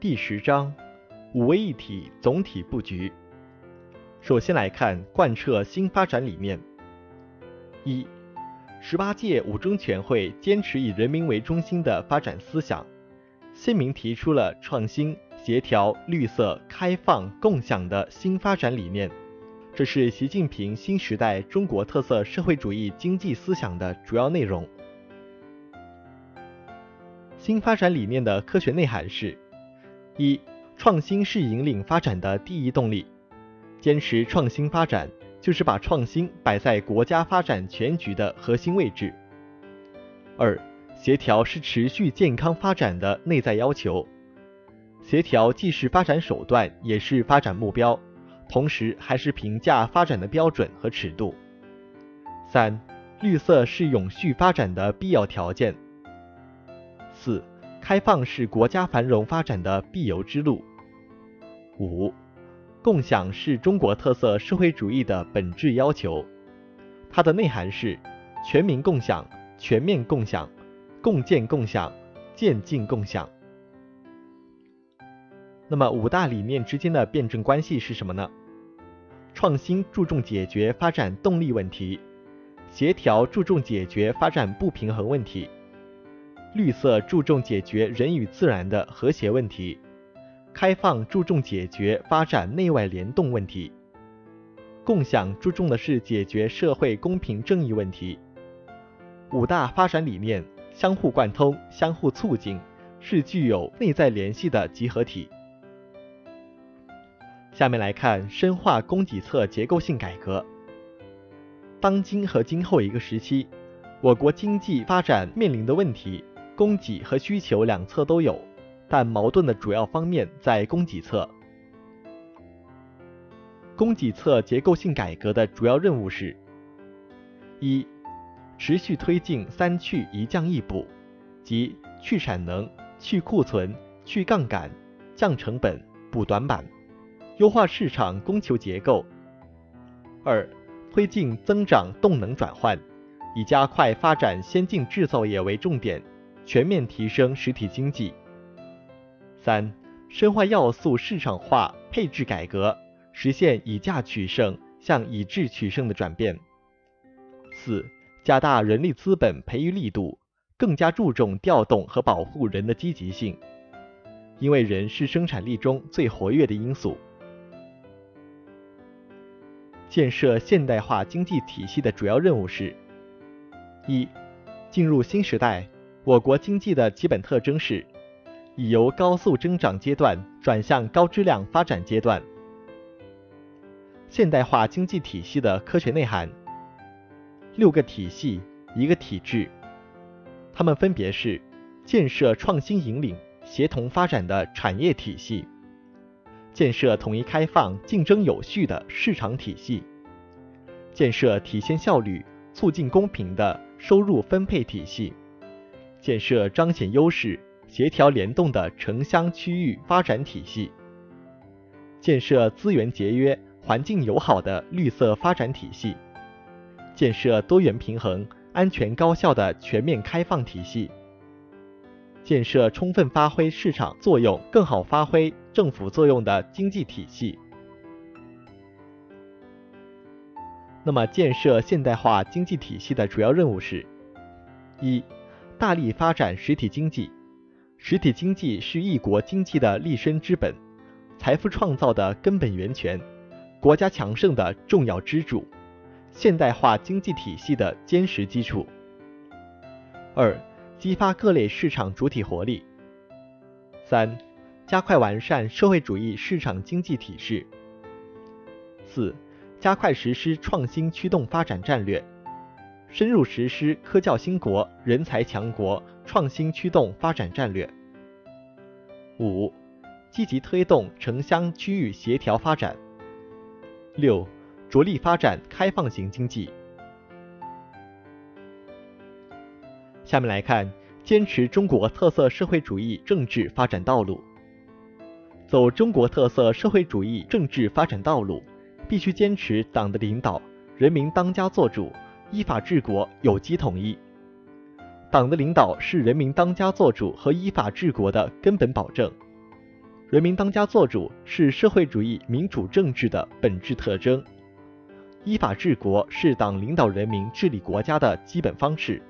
第十章五位一体总体布局。首先来看贯彻新发展理念。一，十八届五中全会坚持以人民为中心的发展思想，鲜明提出了创新、协调、绿色、开放、共享的新发展理念。这是习近平新时代中国特色社会主义经济思想的主要内容。新发展理念的科学内涵是：一、创新是引领发展的第一动力，坚持创新发展，就是把创新摆在国家发展全局的核心位置；二、协调是持续健康发展的内在要求，协调既是发展手段，也是发展目标。同时，还是评价发展的标准和尺度。三、绿色是永续发展的必要条件。四、开放是国家繁荣发展的必由之路。五、共享是中国特色社会主义的本质要求。它的内涵是全民共享、全面共享、共建共享、渐进共享。那么五大理念之间的辩证关系是什么呢？创新注重解决发展动力问题，协调注重解决发展不平衡问题，绿色注重解决人与自然的和谐问题，开放注重解决发展内外联动问题，共享注重的是解决社会公平正义问题。五大发展理念相互贯通、相互促进，是具有内在联系的集合体。下面来看深化供给侧结构性改革。当今和今后一个时期，我国经济发展面临的问题，供给和需求两侧都有，但矛盾的主要方面在供给侧。供给侧结构性改革的主要任务是：一、持续推进“三去一降一补”，即去产能、去库存、去杠杆、降成本、补短板。优化市场供求结构。二、推进增长动能转换，以加快发展先进制造业为重点，全面提升实体经济。三、深化要素市场化配置改革，实现以价取胜向以质取胜的转变。四、加大人力资本培育力度，更加注重调动和保护人的积极性，因为人是生产力中最活跃的因素。建设现代化经济体系的主要任务是：一、进入新时代，我国经济的基本特征是，已由高速增长阶段转向高质量发展阶段。现代化经济体系的科学内涵：六个体系，一个体制，它们分别是：建设创新引领、协同发展的产业体系。建设统一开放、竞争有序的市场体系，建设体现效率、促进公平的收入分配体系，建设彰显优势、协调联动的城乡区域发展体系，建设资源节约、环境友好的绿色发展体系，建设多元平衡、安全高效的全面开放体系。建设充分发挥市场作用、更好发挥政府作用的经济体系。那么，建设现代化经济体系的主要任务是：一、大力发展实体经济。实体经济是一国经济的立身之本，财富创造的根本源泉，国家强盛的重要支柱，现代化经济体系的坚实基础。二、激发各类市场主体活力。三、加快完善社会主义市场经济体制。四、加快实施创新驱动发展战略，深入实施科教兴国、人才强国创新驱动发展战略。五、积极推动城乡区域协调发展。六、着力发展开放型经济。下面来看，坚持中国特色社会主义政治发展道路。走中国特色社会主义政治发展道路，必须坚持党的领导，人民当家作主，依法治国，有机统一。党的领导是人民当家作主和依法治国的根本保证。人民当家作主是社会主义民主政治的本质特征，依法治国是党领导人民治理国家的基本方式，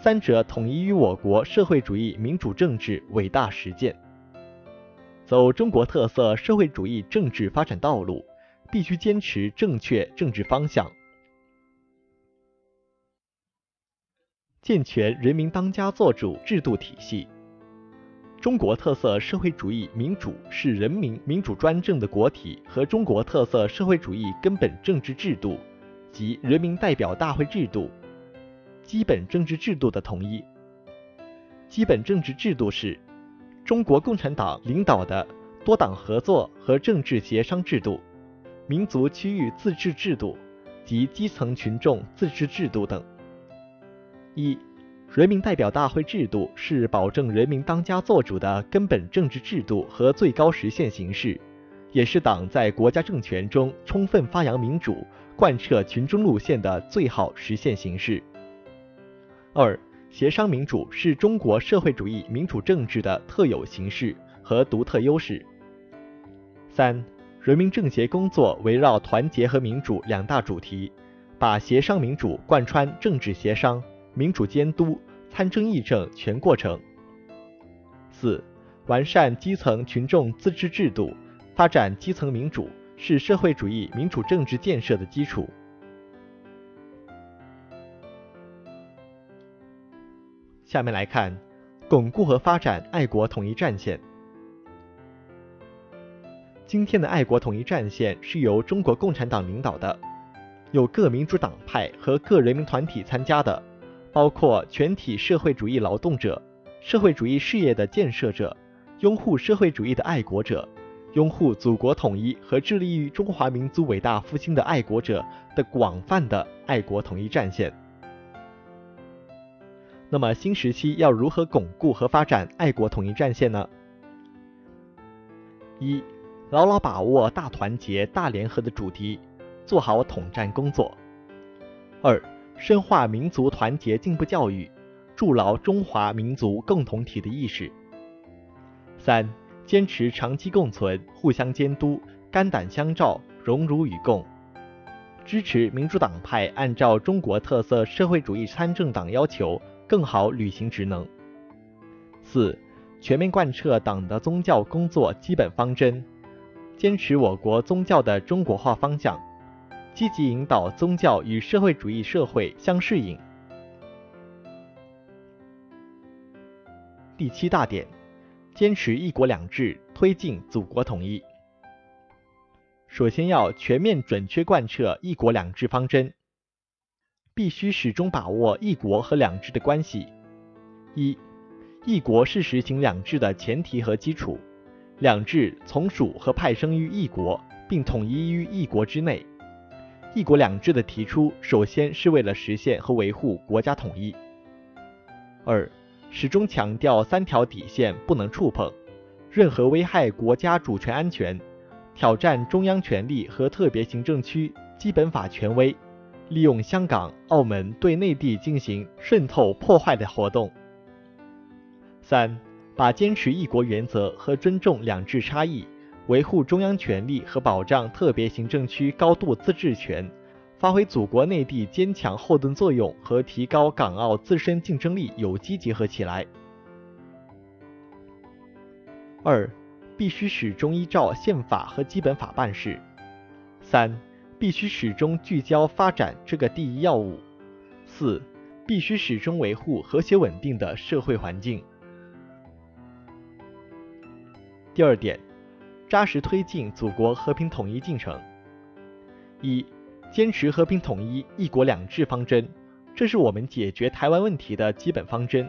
三者统一于我国社会主义民主政治伟大实践。走中国特色社会主义政治发展道路，必须坚持正确政治方向，健全人民当家作主制度体系。中国特色社会主义民主是人民民主专政的国体和中国特色社会主义根本政治制度及人民代表大会制度、基本政治制度的统一。基本政治制度是中国共产党领导的多党合作和政治协商制度、民族区域自治制度及基层群众自治制度等。一人民代表大会制度是保证人民当家作主的根本政治制度和最高实现形式，也是党在国家政权中充分发扬民主、贯彻群众路线的最好实现形式。二、协商民主是中国社会主义民主政治的特有形式和独特优势。三、人民政协工作围绕团结和民主两大主题，把协商民主贯穿政治协商。民主监督、参政议政全过程。四、完善基层群众自治制度，发展基层民主，是社会主义民主政治建设的基础。下面来看，巩固和发展爱国统一战线。今天的爱国统一战线是由中国共产党领导的，有各民主党派和各人民团体参加的。包括全体社会主义劳动者、社会主义事业的建设者、拥护社会主义的爱国者、拥护祖国统一和致力于中华民族伟大复兴的爱国者的广泛的爱国统一战线。那么，新时期要如何巩固和发展爱国统一战线呢？一、牢牢把握大团结、大联合的主题，做好统战工作。二、深化民族团结进步教育，筑牢中华民族共同体的意识。三、坚持长期共存、互相监督、肝胆相照、荣辱与共，支持民主党派按照中国特色社会主义参政党要求，更好履行职能。四、全面贯彻党的宗教工作基本方针，坚持我国宗教的中国化方向。积极引导宗教与社会主义社会相适应。第七大点，坚持一国两制，推进祖国统一。首先要全面准确贯彻一国两制方针，必须始终把握一国和两制的关系。一，一国是实行两制的前提和基础，两制从属和派生于一国，并统一于一国之内。一国两制的提出，首先是为了实现和维护国家统一。二，始终强调三条底线不能触碰，任何危害国家主权安全、挑战中央权力和特别行政区基本法权威、利用香港、澳门对内地进行渗透破坏的活动。三，把坚持一国原则和尊重两制差异。维护中央权力和保障特别行政区高度自治权，发挥祖国内地坚强后盾作用和提高港澳自身竞争力有机结合起来。二，必须始终依照宪法和基本法办事。三，必须始终聚焦发展这个第一要务。四，必须始终维护和谐稳定的社会环境。第二点。扎实推进祖国和平统一进程。一、坚持和平统一、一国两制方针，这是我们解决台湾问题的基本方针，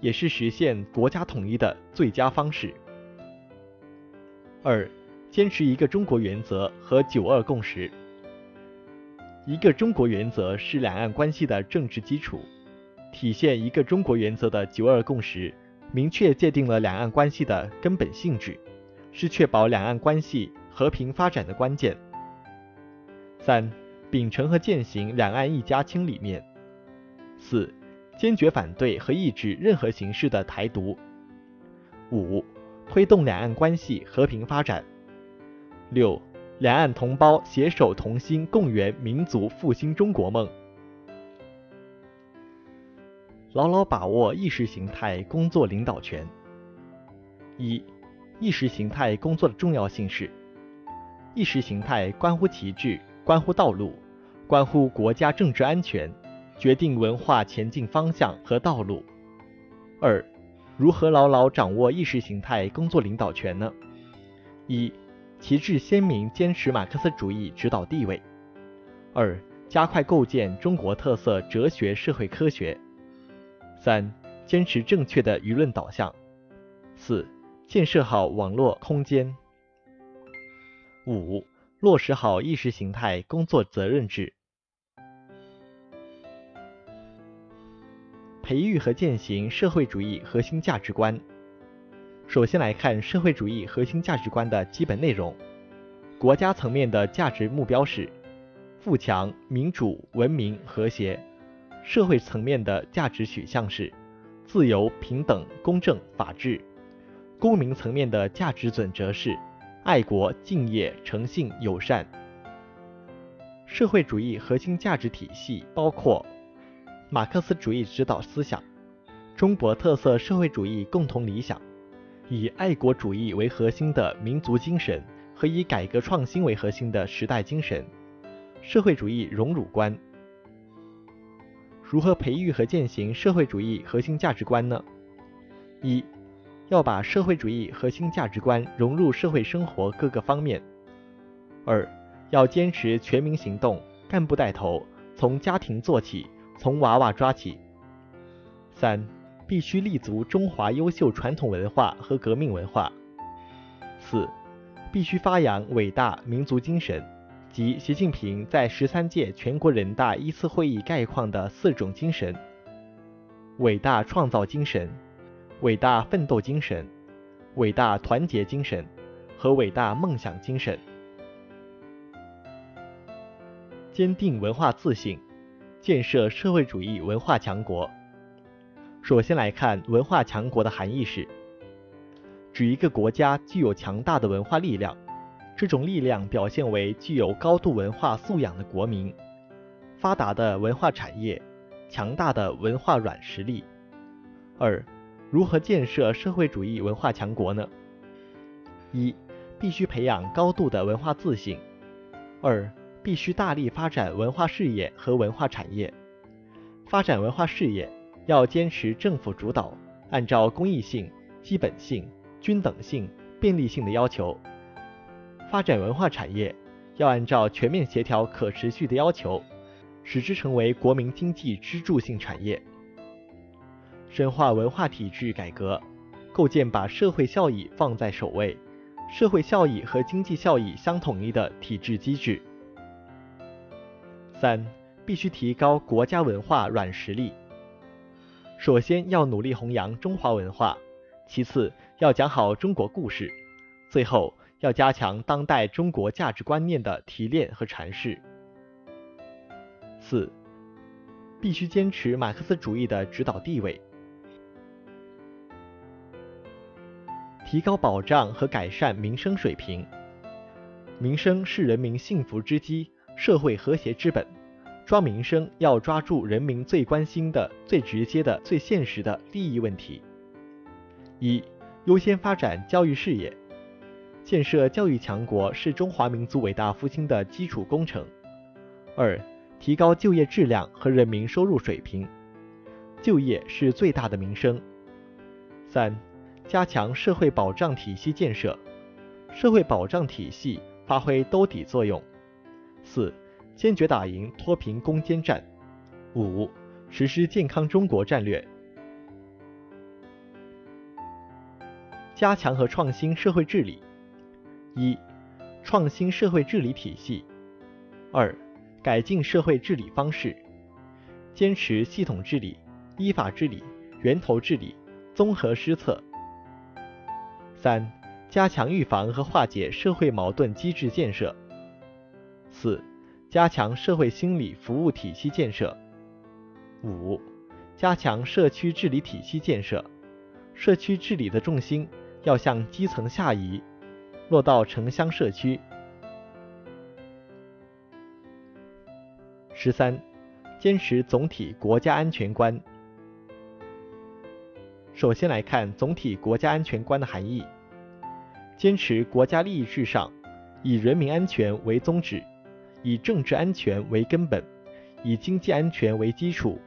也是实现国家统一的最佳方式。二、坚持一个中国原则和九二共识。一个中国原则是两岸关系的政治基础，体现一个中国原则的九二共识，明确界定了两岸关系的根本性质。是确保两岸关系和平发展的关键。三、秉承和践行两岸一家亲理念。四、坚决反对和抑制任何形式的台独。五、推动两岸关系和平发展。六，两岸同胞携手同心，共圆民族复兴中国梦。牢牢把握意识形态工作领导权。一，意识形态工作的重要性是：意识形态关乎旗帜，关乎道路，关乎国家政治安全，决定文化前进方向和道路。二，如何牢牢掌握意识形态工作领导权呢？一，旗帜鲜明，坚持马克思主义指导地位。二，加快构建中国特色哲学社会科学。三、坚持正确的舆论导向。四、建设好网络空间。五、落实好意识形态工作责任制。培育和践行社会主义核心价值观。首先来看社会主义核心价值观的基本内容。国家层面的价值目标是富强、民主、文明、和谐。社会层面的价值取向是自由、平等、公正、法治；公民层面的价值准则是爱国、敬业、诚信、友善。社会主义核心价值体系包括马克思主义指导思想、中国特色社会主义共同理想、以爱国主义为核心的民族精神和以改革创新为核心的时代精神、社会主义荣辱观。如何培育和践行社会主义核心价值观呢？一，要把社会主义核心价值观融入社会生活各个方面。二，要坚持全民行动，干部带头，从家庭做起，从娃娃抓起。三，必须立足中华优秀传统文化和革命文化。四，必须发扬伟大民族精神。及习近平在十三届全国人大一次会议概况的四种精神：伟大创造精神、伟大奋斗精神、伟大团结精神和伟大梦想精神。坚定文化自信，建设社会主义文化强国。首先来看文化强国的含义是：指一个国家具有强大的文化力量。这种力量表现为具有高度文化素养的国民、发达的文化产业、强大的文化软实力。二、如何建设社会主义文化强国呢？一、必须培养高度的文化自信；二、必须大力发展文化事业和文化产业。发展文化事业要坚持政府主导，按照公益性、基本性、均等性、便利性的要求。发展文化产业要按照全面协调、可持续的要求，使之成为国民经济支柱性产业。深化文化体制改革，构建把社会效益放在首位、社会效益和经济效益相统一的体制机制。三、必须提高国家文化软实力。首先要努力弘扬中华文化，其次要讲好中国故事，最后。要加强当代中国价值观念的提炼和阐释。四，必须坚持马克思主义的指导地位，提高保障和改善民生水平。民生是人民幸福之基，社会和谐之本。抓民生，要抓住人民最关心的、最直接的、最现实的利益问题。一，优先发展教育事业。建设教育强国是中华民族伟大复兴的基础工程。二、提高就业质量和人民收入水平，就业是最大的民生。三、加强社会保障体系建设，社会保障体系发挥兜底作用。四、坚决打赢脱贫攻坚战。五、实施健康中国战略，加强和创新社会治理。一、创新社会治理体系；二、改进社会治理方式，坚持系统治理、依法治理、源头治理、综合施策；三、加强预防和化解社会矛盾机制建设；四、加强社会心理服务体系建设；五、加强社区治理体系建设。社区治理的重心。要向基层下移，落到城乡社区。十三，坚持总体国家安全观。首先来看总体国家安全观的含义：坚持国家利益至上，以人民安全为宗旨，以政治安全为根本，以经济安全为基础，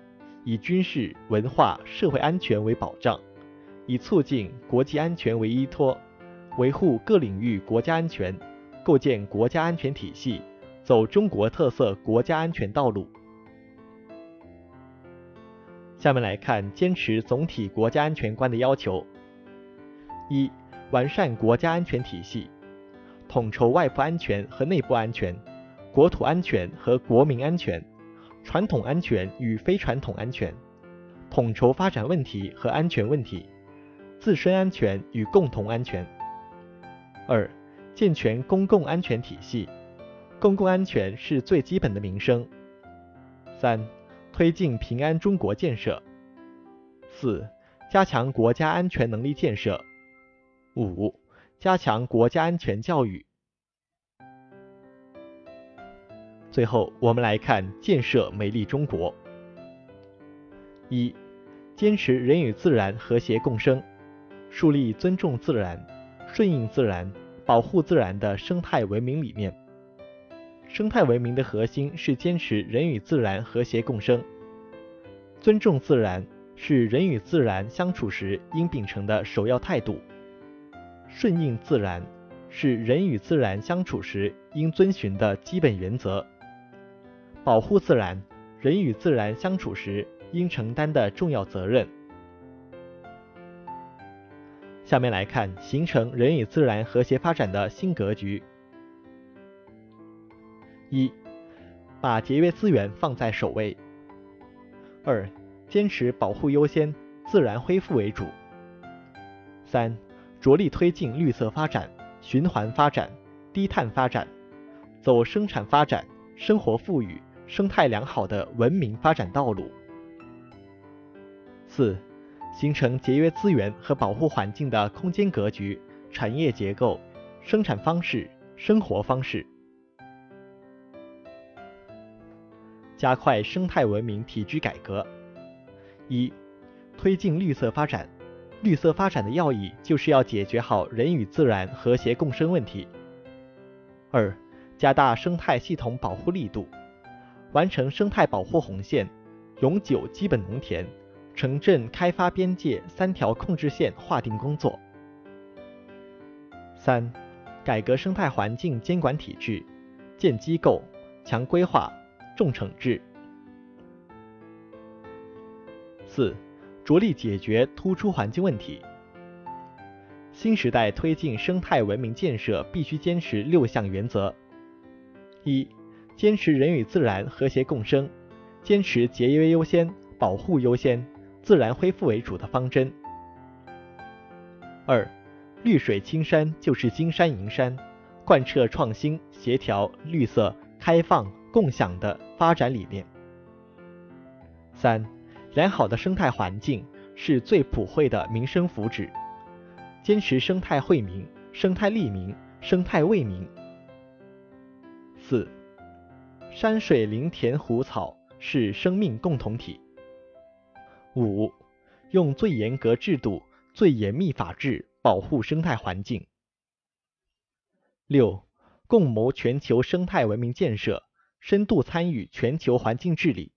以军事、文化、社会安全为保障。以促进国际安全为依托，维护各领域国家安全，构建国家安全体系，走中国特色国家安全道路。下面来看坚持总体国家安全观的要求：一、完善国家安全体系，统筹外部安全和内部安全，国土安全和国民安全，传统安全与非传统安全，统筹发展问题和安全问题。自身安全与共同安全。二、健全公共安全体系，公共安全是最基本的民生。三、推进平安中国建设。四、加强国家安全能力建设。五、加强国家安全教育。最后，我们来看建设美丽中国。一、坚持人与自然和谐共生。树立尊重自然、顺应自然、保护自然的生态文明理念。生态文明的核心是坚持人与自然和谐共生。尊重自然是人与自然相处时应秉承的首要态度。顺应自然是人与自然相处时应遵循的基本原则。保护自然，人与自然相处时应承担的重要责任。下面来看形成人与自然和谐发展的新格局：一、把节约资源放在首位；二、坚持保护优先、自然恢复为主；三、着力推进绿色发展、循环发展、低碳发展，走生产发展、生活富裕、生态良好的文明发展道路；四。形成节约资源和保护环境的空间格局、产业结构、生产方式、生活方式，加快生态文明体制改革。一、推进绿色发展。绿色发展的要义就是要解决好人与自然和谐共生问题。二、加大生态系统保护力度，完成生态保护红线、永久基本农田。城镇开发边界三条控制线划定工作。三、改革生态环境监管体制，建机构，强规划，重惩治。四、着力解决突出环境问题。新时代推进生态文明建设必须坚持六项原则：一、坚持人与自然和谐共生，坚持节约优先、保护优先。自然恢复为主的方针。二，绿水青山就是金山银山，贯彻创新、协调、绿色、开放、共享的发展理念。三，良好的生态环境是最普惠的民生福祉，坚持生态惠民、生态利民、生态为民。四，山水林田湖草是生命共同体。五，用最严格制度、最严密法治保护生态环境。六，共谋全球生态文明建设，深度参与全球环境治理。